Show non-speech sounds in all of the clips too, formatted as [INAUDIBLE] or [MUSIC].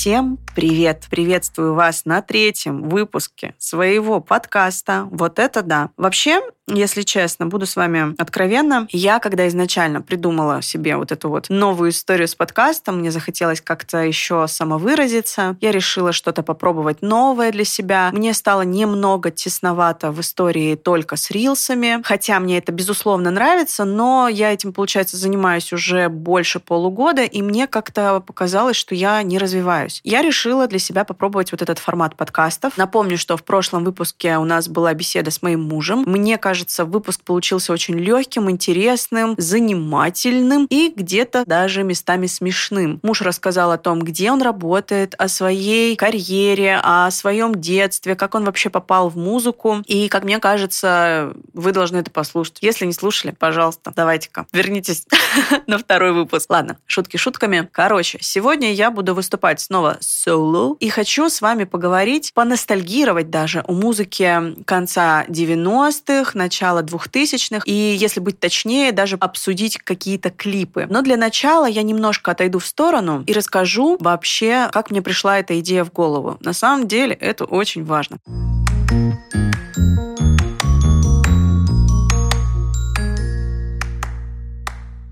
Всем привет! Приветствую вас на третьем выпуске своего подкаста «Вот это да». Вообще, если честно, буду с вами откровенна. Я, когда изначально придумала себе вот эту вот новую историю с подкастом, мне захотелось как-то еще самовыразиться. Я решила что-то попробовать новое для себя. Мне стало немного тесновато в истории только с рилсами, хотя мне это, безусловно, нравится, но я этим, получается, занимаюсь уже больше полугода, и мне как-то показалось, что я не развиваюсь. Я решила для себя попробовать вот этот формат подкастов. Напомню, что в прошлом выпуске у нас была беседа с моим мужем. Мне кажется, кажется, выпуск получился очень легким, интересным, занимательным и где-то даже местами смешным. Муж рассказал о том, где он работает, о своей карьере, о своем детстве, как он вообще попал в музыку. И, как мне кажется, вы должны это послушать. Если не слушали, пожалуйста, давайте-ка вернитесь [LAUGHS] на второй выпуск. Ладно, шутки шутками. Короче, сегодня я буду выступать снова соло и хочу с вами поговорить, поностальгировать даже о музыке конца 90-х, начала 2000-х, и, если быть точнее, даже обсудить какие-то клипы. Но для начала я немножко отойду в сторону и расскажу вообще, как мне пришла эта идея в голову. На самом деле это очень важно.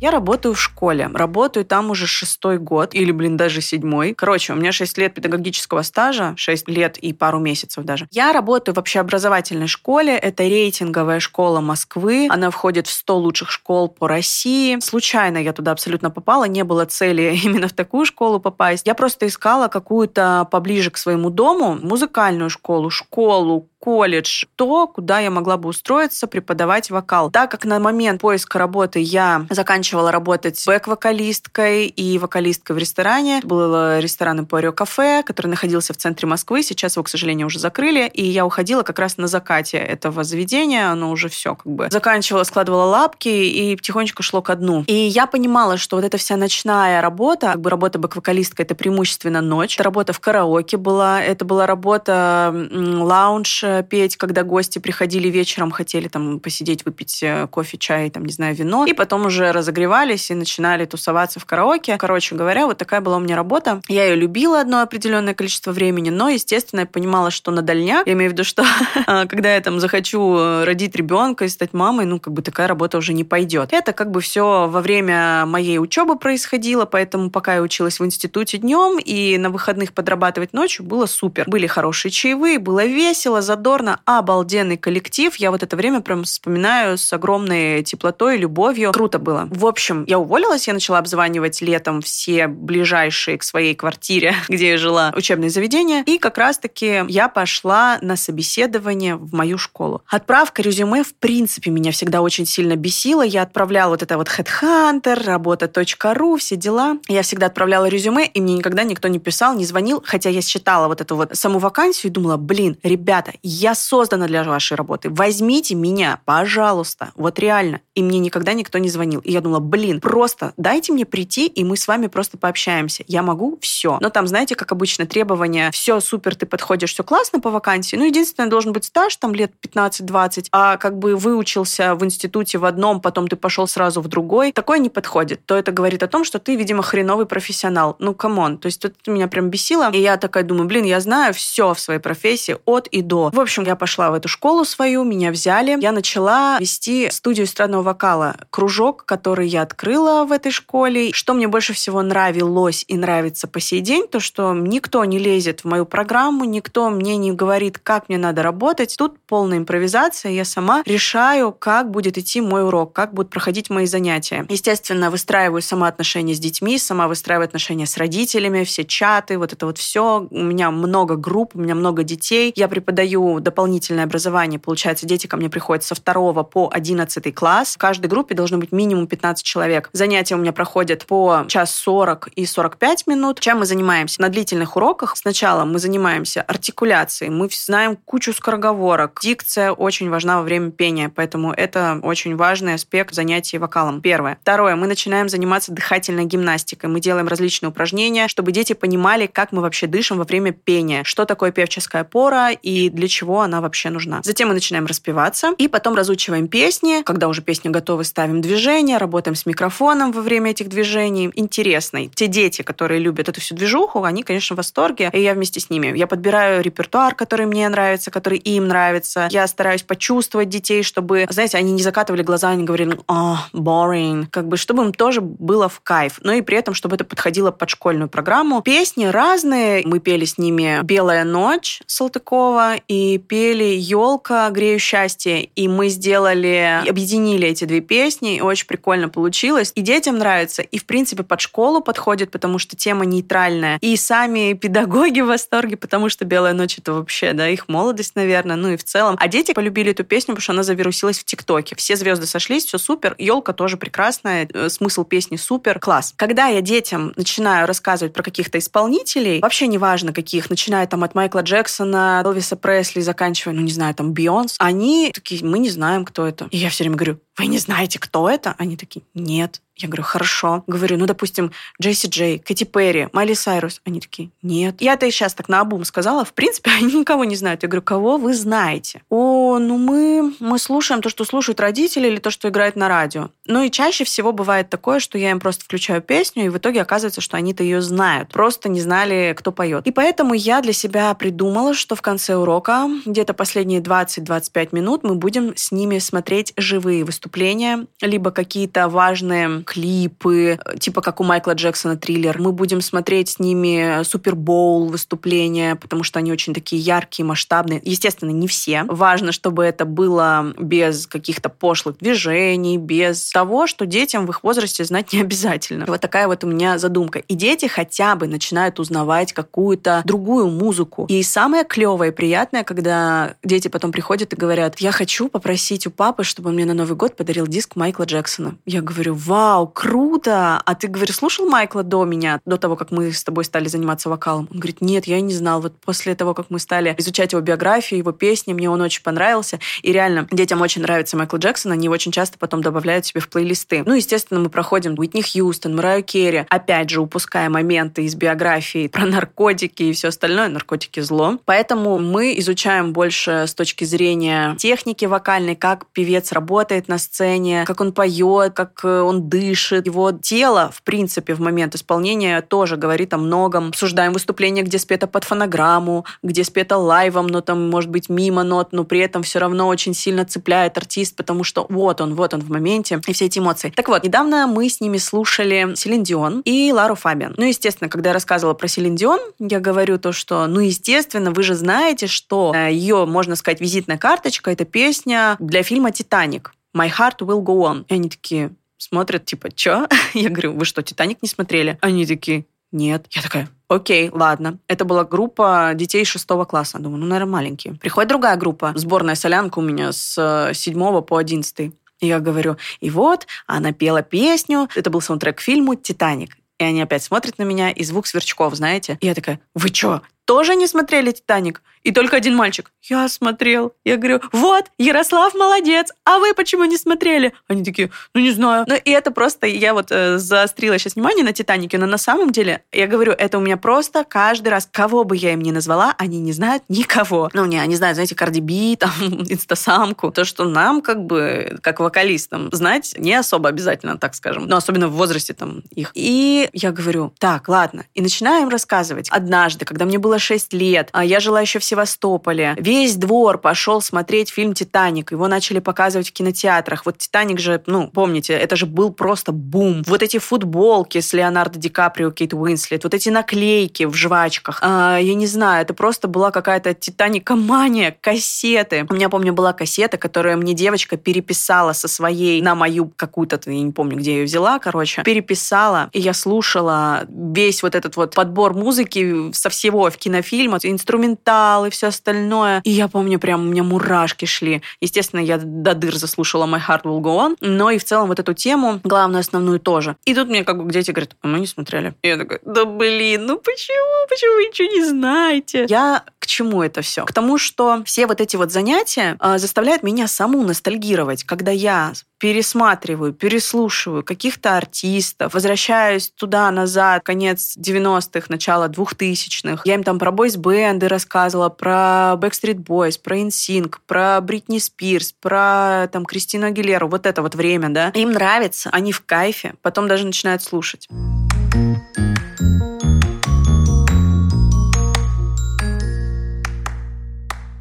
Я работаю в школе. Работаю там уже шестой год, или, блин, даже седьмой. Короче, у меня шесть лет педагогического стажа, шесть лет и пару месяцев даже. Я работаю в общеобразовательной школе. Это рейтинговая школа Москвы. Она входит в 100 лучших школ по России. Случайно я туда абсолютно попала. Не было цели [LAUGHS] именно в такую школу попасть. Я просто искала какую-то поближе к своему дому музыкальную школу, школу, колледж, то, куда я могла бы устроиться, преподавать вокал. Так как на момент поиска работы я заканчивала работать бэк-вокалисткой и вокалисткой в ресторане. Был ресторан Эмпорио Кафе, который находился в центре Москвы. Сейчас его, к сожалению, уже закрыли. И я уходила как раз на закате этого заведения. Оно уже все как бы заканчивала, складывала лапки и потихонечку шло ко дну. И я понимала, что вот эта вся ночная работа, как бы работа бэк-вокалисткой, это преимущественно ночь. Это работа в караоке была, это была работа лаунж, петь, когда гости приходили вечером, хотели там посидеть, выпить э, кофе, чай, там, не знаю, вино, и потом уже разогревались и начинали тусоваться в караоке. Короче говоря, вот такая была у меня работа. Я ее любила одно определенное количество времени, но, естественно, я понимала, что на дальняк, я имею в виду, что а, [LAUGHS] когда я там захочу э, родить ребенка и стать мамой, ну, как бы такая работа уже не пойдет. Это как бы все во время моей учебы происходило, поэтому пока я училась в институте днем и на выходных подрабатывать ночью было супер. Были хорошие чаевые, было весело, задорно, обалденный коллектив. Я вот это время прям вспоминаю с огромной теплотой и любовью. Круто было. В общем, я уволилась, я начала обзванивать летом все ближайшие к своей квартире, [LAUGHS] где я жила, учебные заведения. И как раз-таки я пошла на собеседование в мою школу. Отправка резюме, в принципе, меня всегда очень сильно бесила. Я отправляла вот это вот Headhunter, работа.ру, все дела. Я всегда отправляла резюме, и мне никогда никто не писал, не звонил, хотя я считала вот эту вот саму вакансию и думала, блин, ребята, я создана для вашей работы. Возьмите меня, пожалуйста. Вот реально. И мне никогда никто не звонил. И я думала, блин, просто дайте мне прийти, и мы с вами просто пообщаемся. Я могу все. Но там, знаете, как обычно, требования, все супер, ты подходишь, все классно по вакансии. Ну, единственное, должен быть стаж, там лет 15-20, а как бы выучился в институте в одном, потом ты пошел сразу в другой. Такое не подходит. То это говорит о том, что ты, видимо, хреновый профессионал. Ну, come on. То есть это меня прям бесило. И я такая думаю, блин, я знаю все в своей профессии от и до. В общем, я пошла в эту школу свою, меня взяли. Я начала вести студию эстрадного вокала. Кружок, который я открыла в этой школе. Что мне больше всего нравилось и нравится по сей день, то, что никто не лезет в мою программу, никто мне не говорит, как мне надо работать. Тут полная импровизация. Я сама решаю, как будет идти мой урок, как будут проходить мои занятия. Естественно, выстраиваю сама отношения с детьми, сама выстраиваю отношения с родителями, все чаты, вот это вот все. У меня много групп, у меня много детей. Я преподаю дополнительное образование. Получается, дети ко мне приходят со 2 по 11 класс. В каждой группе должно быть минимум 15 человек. Занятия у меня проходят по час 40 и 45 минут. Чем мы занимаемся? На длительных уроках сначала мы занимаемся артикуляцией. Мы знаем кучу скороговорок. Дикция очень важна во время пения, поэтому это очень важный аспект занятий вокалом. Первое. Второе. Мы начинаем заниматься дыхательной гимнастикой. Мы делаем различные упражнения, чтобы дети понимали, как мы вообще дышим во время пения, что такое певческая пора и для чего она вообще нужна. Затем мы начинаем распеваться, и потом разучиваем песни. Когда уже песни песню готовы, ставим движение, работаем с микрофоном во время этих движений. Интересный. Те дети, которые любят эту всю движуху, они, конечно, в восторге, и я вместе с ними. Я подбираю репертуар, который мне нравится, который им нравится. Я стараюсь почувствовать детей, чтобы, знаете, они не закатывали глаза, они говорили, oh, boring, как бы, чтобы им тоже было в кайф. Но и при этом, чтобы это подходило под школьную программу. Песни разные. Мы пели с ними «Белая ночь» Салтыкова и пели «Елка, грею счастье». И мы сделали, объединили эти две песни, и очень прикольно получилось. И детям нравится, и, в принципе, под школу подходит, потому что тема нейтральная. И сами педагоги в восторге, потому что «Белая ночь» — это вообще, да, их молодость, наверное, ну и в целом. А дети полюбили эту песню, потому что она завирусилась в ТикТоке. Все звезды сошлись, все супер. Елка тоже прекрасная, э, смысл песни супер, класс. Когда я детям начинаю рассказывать про каких-то исполнителей, вообще неважно каких, начиная там от Майкла Джексона, Элвиса Пресли, заканчивая, ну не знаю, там Бионс, они такие, мы не знаем, кто это. И я все время говорю, вы не знаете, кто это? Они такие, нет. Я говорю, хорошо. Говорю, ну, допустим, Джесси Джей, Кэти Перри, Майли Сайрус. Они такие, нет. Я-то и сейчас так на обум сказала. В принципе, [LAUGHS] они никого не знают. Я говорю, кого вы знаете? О, ну мы, мы слушаем то, что слушают родители или то, что играет на радио. Ну и чаще всего бывает такое, что я им просто включаю песню, и в итоге оказывается, что они-то ее знают. Просто не знали, кто поет. И поэтому я для себя придумала, что в конце урока, где-то последние 20-25 минут, мы будем с ними смотреть живые выступления, либо какие-то важные клипы, типа как у Майкла Джексона триллер. Мы будем смотреть с ними Супербоул выступления, потому что они очень такие яркие, масштабные. Естественно, не все. Важно, чтобы это было без каких-то пошлых движений, без того, что детям в их возрасте знать не обязательно. Вот такая вот у меня задумка. И дети хотя бы начинают узнавать какую-то другую музыку. И самое клевое и приятное, когда дети потом приходят и говорят, я хочу попросить у папы, чтобы он мне на Новый год подарил диск Майкла Джексона. Я говорю, вау, вау, круто! А ты, говоришь, слушал Майкла до меня, до того, как мы с тобой стали заниматься вокалом? Он говорит, нет, я не знал. Вот после того, как мы стали изучать его биографию, его песни, мне он очень понравился. И реально, детям очень нравится Майкл Джексон, они очень часто потом добавляют себе в плейлисты. Ну, естественно, мы проходим Уитни Хьюстон, Мэрайю Керри, опять же, упуская моменты из биографии про наркотики и все остальное. Наркотики зло. Поэтому мы изучаем больше с точки зрения техники вокальной, как певец работает на сцене, как он поет, как э, он дышит, дышит, его тело, в принципе, в момент исполнения тоже говорит о многом. Обсуждаем выступление, где спето под фонограмму, где спето лайвом, но там, может быть, мимо нот, но при этом все равно очень сильно цепляет артист, потому что вот он, вот он в моменте, и все эти эмоции. Так вот, недавно мы с ними слушали Селин Дион и Лару Фабиан. Ну, естественно, когда я рассказывала про Селин Дион, я говорю то, что, ну, естественно, вы же знаете, что э, ее, можно сказать, визитная карточка — это песня для фильма «Титаник». My Heart Will Go On. И они такие, смотрят, типа, чё? [LAUGHS] Я говорю, вы что, «Титаник» не смотрели? Они такие, нет. Я такая, окей, ладно. Это была группа детей шестого класса. Думаю, ну, наверное, маленькие. Приходит другая группа, сборная солянка у меня с э, седьмого по одиннадцатый. Я говорю, и вот, она пела песню, это был саундтрек к фильму «Титаник». И они опять смотрят на меня, и звук сверчков, знаете. И я такая, вы чё, тоже не смотрели «Титаник»? И только один мальчик. Я смотрел. Я говорю, вот, Ярослав молодец, а вы почему не смотрели? Они такие, ну не знаю. Ну и это просто, я вот э, заострила сейчас внимание на «Титанике», но на самом деле, я говорю, это у меня просто каждый раз, кого бы я им ни назвала, они не знают никого. Ну не, они знают, знаете, Карди Би, [LAUGHS] там, Инстасамку. То, что нам, как бы, как вокалистам, знать не особо обязательно, так скажем. Но особенно в возрасте там их. И я говорю, так, ладно. И начинаю им рассказывать. Однажды, когда мне было 6 лет, а я жила еще в Севастополе. Весь двор пошел смотреть фильм «Титаник». Его начали показывать в кинотеатрах. Вот «Титаник» же, ну, помните, это же был просто бум. Вот эти футболки с Леонардо Ди Каприо, Кейт Уинслет, вот эти наклейки в жвачках. А, я не знаю, это просто была какая-то «Титаникомания», кассеты. У меня, помню, была кассета, которую мне девочка переписала со своей на мою какую-то, я не помню, где я ее взяла, короче, переписала, и я слушала весь вот этот вот подбор музыки со всего в кинофильма, инструментал, и все остальное. И я помню, прям у меня мурашки шли. Естественно, я до дыр заслушала My Heart Will Go On, но и в целом вот эту тему, главную, основную тоже. И тут мне как бы дети говорят, а мы не смотрели. И я такая, да блин, ну почему? Почему вы ничего не знаете? Я чему это все? К тому, что все вот эти вот занятия э, заставляют меня саму ностальгировать, когда я пересматриваю, переслушиваю каких-то артистов, возвращаюсь туда-назад, конец 90-х, начало 2000-х. Я им там про бойс-бенды рассказывала, про Backstreet Boys, про InSync, про Бритни Спирс, про там Кристину Агилеру. Вот это вот время, да. Им нравится, они в кайфе, потом даже начинают слушать.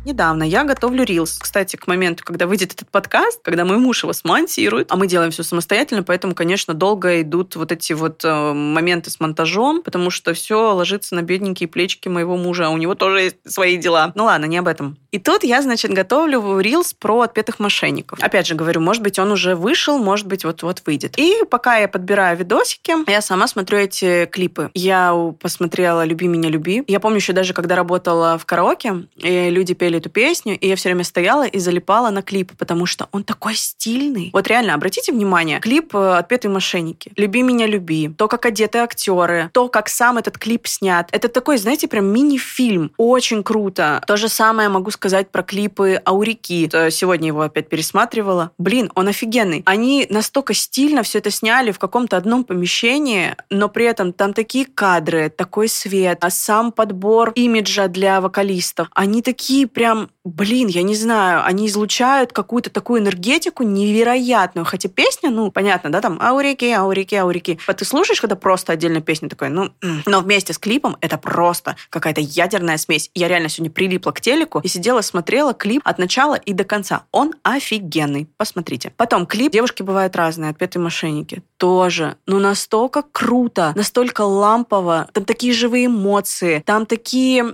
Недавно. Я готовлю рилс. Кстати, к моменту, когда выйдет этот подкаст, когда мой муж его смонтирует, а мы делаем все самостоятельно, поэтому, конечно, долго идут вот эти вот э, моменты с монтажом, потому что все ложится на бедненькие плечики моего мужа, а у него тоже есть свои дела. Ну ладно, не об этом. И тут я, значит, готовлю рилс про отпетых мошенников. Опять же говорю, может быть, он уже вышел, может быть, вот-вот выйдет. И пока я подбираю видосики, я сама смотрю эти клипы. Я посмотрела «Люби меня, люби». Я помню еще даже, когда работала в караоке, и люди пели эту песню, и я все время стояла и залипала на клип, потому что он такой стильный. Вот реально, обратите внимание, клип э, «Отпетые мошенники», «Люби меня, люби», то, как одеты актеры, то, как сам этот клип снят. Это такой, знаете, прям мини-фильм. Очень круто. То же самое могу сказать про клипы Аурики. Сегодня его опять пересматривала. Блин, он офигенный. Они настолько стильно все это сняли в каком-то одном помещении, но при этом там такие кадры, такой свет, а сам подбор имиджа для вокалистов. Они такие прям прям, блин, я не знаю, они излучают какую-то такую энергетику невероятную. Хотя песня, ну, понятно, да, там аурики, аурики, аурики. А ты слушаешь, когда просто отдельная песня такой, ну, но вместе с клипом это просто какая-то ядерная смесь. Я реально сегодня прилипла к телеку и сидела, смотрела клип от начала и до конца. Он офигенный. Посмотрите. Потом клип «Девушки бывают разные» «Отпетые мошенники». Тоже. Ну, настолько круто, настолько лампово. Там такие живые эмоции, там такие...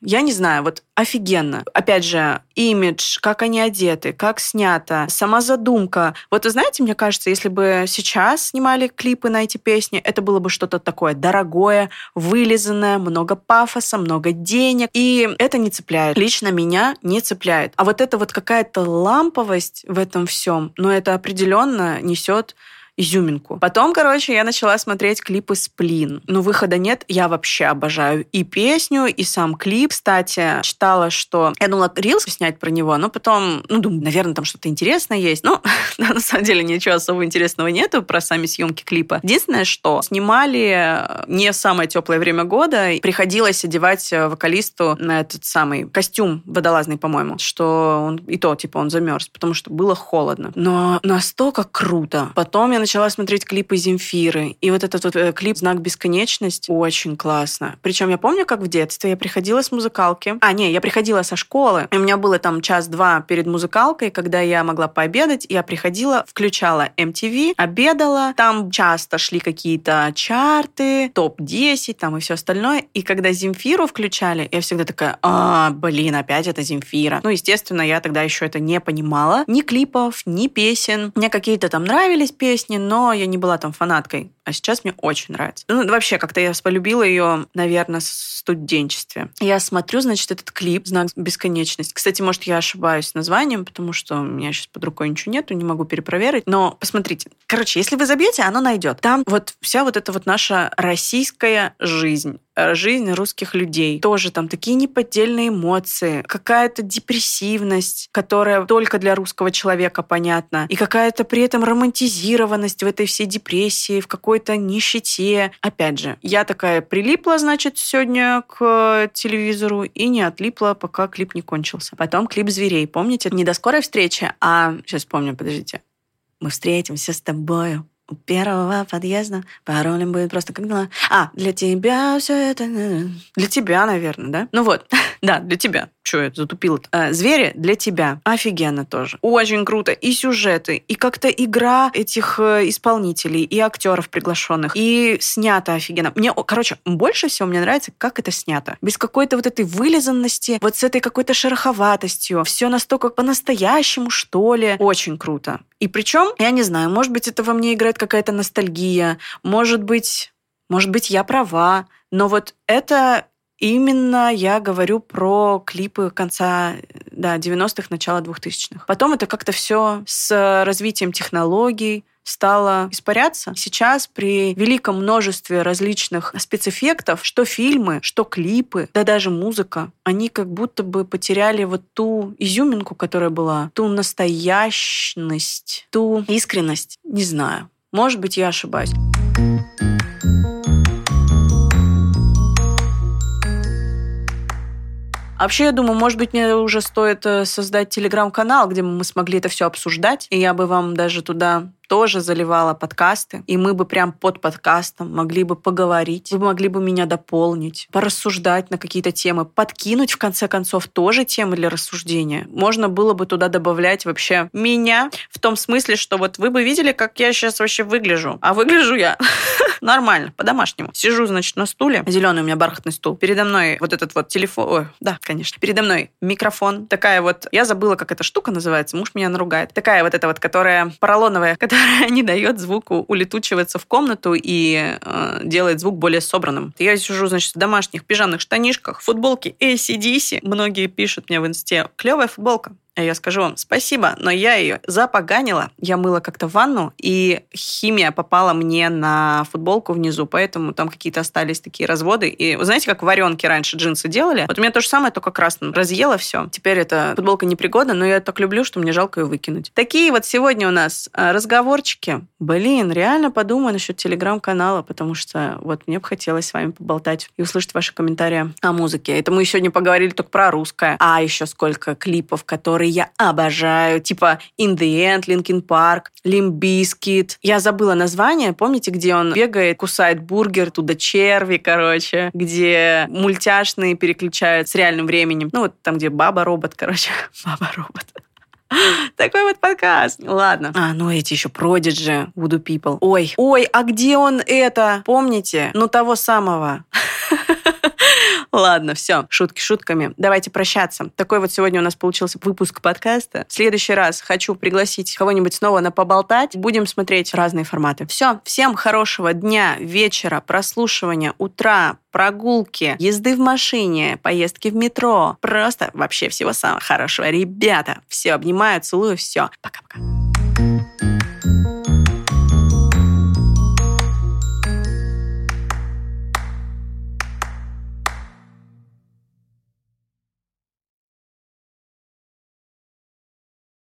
Я не знаю, вот офигенно. Опять же, имидж, как они одеты, как снято, сама задумка. Вот вы знаете, мне кажется, если бы сейчас снимали клипы на эти песни, это было бы что-то такое дорогое, вылизанное, много пафоса, много денег. И это не цепляет. Лично меня не цепляет. А вот это вот какая-то ламповость в этом всем, но ну, это определенно несет изюминку. Потом, короче, я начала смотреть клипы «Сплин». Но выхода нет, я вообще обожаю и песню, и сам клип. Кстати, читала, что... Я думала, рилс снять про него, но потом, ну, думаю, наверное, там что-то интересное есть. Но [LAUGHS] на самом деле ничего особо интересного нету про сами съемки клипа. Единственное, что снимали не в самое теплое время года, приходилось одевать вокалисту на этот самый костюм водолазный, по-моему, что он и то, типа, он замерз, потому что было холодно. Но настолько круто. Потом я начала смотреть клипы Земфиры. И вот этот вот э, клип «Знак бесконечности» очень классно. Причем я помню, как в детстве я приходила с музыкалки. А, не, я приходила со школы. У меня было там час-два перед музыкалкой, когда я могла пообедать. Я приходила, включала MTV, обедала. Там часто шли какие-то чарты, топ-10 там и все остальное. И когда Земфиру включали, я всегда такая, а, блин, опять это Земфира. Ну, естественно, я тогда еще это не понимала. Ни клипов, ни песен. Мне какие-то там нравились песни, но я не была там фанаткой. А сейчас мне очень нравится. Ну, вообще, как-то я полюбила ее, наверное, в студенчестве. Я смотрю, значит, этот клип «Знак бесконечности». Кстати, может, я ошибаюсь названием, потому что у меня сейчас под рукой ничего нету, не могу перепроверить. Но посмотрите. Короче, если вы забьете, оно найдет. Там вот вся вот эта вот наша российская жизнь жизнь русских людей. Тоже там такие неподдельные эмоции, какая-то депрессивность, которая только для русского человека понятна, и какая-то при этом романтизированность в этой всей депрессии, в какой-то нищете. Опять же, я такая прилипла, значит, сегодня к телевизору и не отлипла, пока клип не кончился. Потом клип «Зверей». Помните? Не до скорой встречи, а... Сейчас помню, подождите. Мы встретимся с тобою у первого подъезда паролем будет просто как дела. А, для тебя все это... Для тебя, наверное, да? Ну вот, [LAUGHS] да, для тебя. Че я затупила -то? А, Звери для тебя. Офигенно тоже. Очень круто. И сюжеты, и как-то игра этих э, исполнителей, и актеров приглашенных, и снято офигенно. Мне, короче, больше всего мне нравится, как это снято. Без какой-то вот этой вылизанности, вот с этой какой-то шероховатостью. Все настолько по-настоящему, что ли. Очень круто. И причем, я не знаю, может быть, это во мне играет какая-то ностальгия, может быть, может быть, я права, но вот это Именно я говорю про клипы конца да, 90-х, начала 2000-х. Потом это как-то все с развитием технологий, стало испаряться. Сейчас при великом множестве различных спецэффектов, что фильмы, что клипы, да даже музыка, они как будто бы потеряли вот ту изюминку, которая была, ту настоящность, ту искренность. Не знаю. Может быть, я ошибаюсь. А вообще, я думаю, может быть, мне уже стоит э, создать телеграм-канал, где мы смогли это все обсуждать, и я бы вам даже туда тоже заливала подкасты, и мы бы прям под подкастом могли бы поговорить, вы могли бы меня дополнить, порассуждать на какие-то темы, подкинуть, в конце концов, тоже темы для рассуждения. Можно было бы туда добавлять вообще меня, в том смысле, что вот вы бы видели, как я сейчас вообще выгляжу. А выгляжу я [LAUGHS] нормально, по-домашнему. Сижу, значит, на стуле, зеленый у меня бархатный стул, передо мной вот этот вот телефон, ой, да, конечно, передо мной микрофон, такая вот, я забыла, как эта штука называется, муж меня наругает, такая вот эта вот, которая поролоновая, [LAUGHS] которая которая [LAUGHS] не дает звуку улетучиваться в комнату и э, делает звук более собранным. Я сижу, значит, в домашних пижамных штанишках, футболке ACDC. Многие пишут мне в инсте, клевая футболка. А я скажу вам спасибо, но я ее запоганила. Я мыла как-то ванну, и химия попала мне на футболку внизу, поэтому там какие-то остались такие разводы. И вы знаете, как варенки раньше джинсы делали? Вот у меня то же самое, только красным. Разъела все. Теперь эта футболка непригодна, но я так люблю, что мне жалко ее выкинуть. Такие вот сегодня у нас а, разговорчики. Блин, реально подумай насчет телеграм-канала, потому что вот мне бы хотелось с вами поболтать и услышать ваши комментарии о музыке. Это мы сегодня поговорили только про русское. А еще сколько клипов, которые которые я обожаю, типа In the End, Linkin Park, Limp. Я забыла название, помните, где он бегает, кусает бургер, туда черви, короче, где мультяшные переключают с реальным временем. Ну, вот там, где баба-робот, короче, [LAUGHS] баба-робот. Такой вот подкаст. Ладно. А, ну эти еще Prodigy, Voodoo People. Ой, ой, а где он это? Помните? Ну того самого. [LAUGHS] Ладно, все, шутки шутками. Давайте прощаться. Такой вот сегодня у нас получился выпуск подкаста. В следующий раз хочу пригласить кого-нибудь снова на поболтать. Будем смотреть разные форматы. Все, всем хорошего дня, вечера, прослушивания, утра, прогулки, езды в машине, поездки в метро. Просто вообще всего самого хорошего. Ребята, все обнимаю, целую, все. Пока-пока.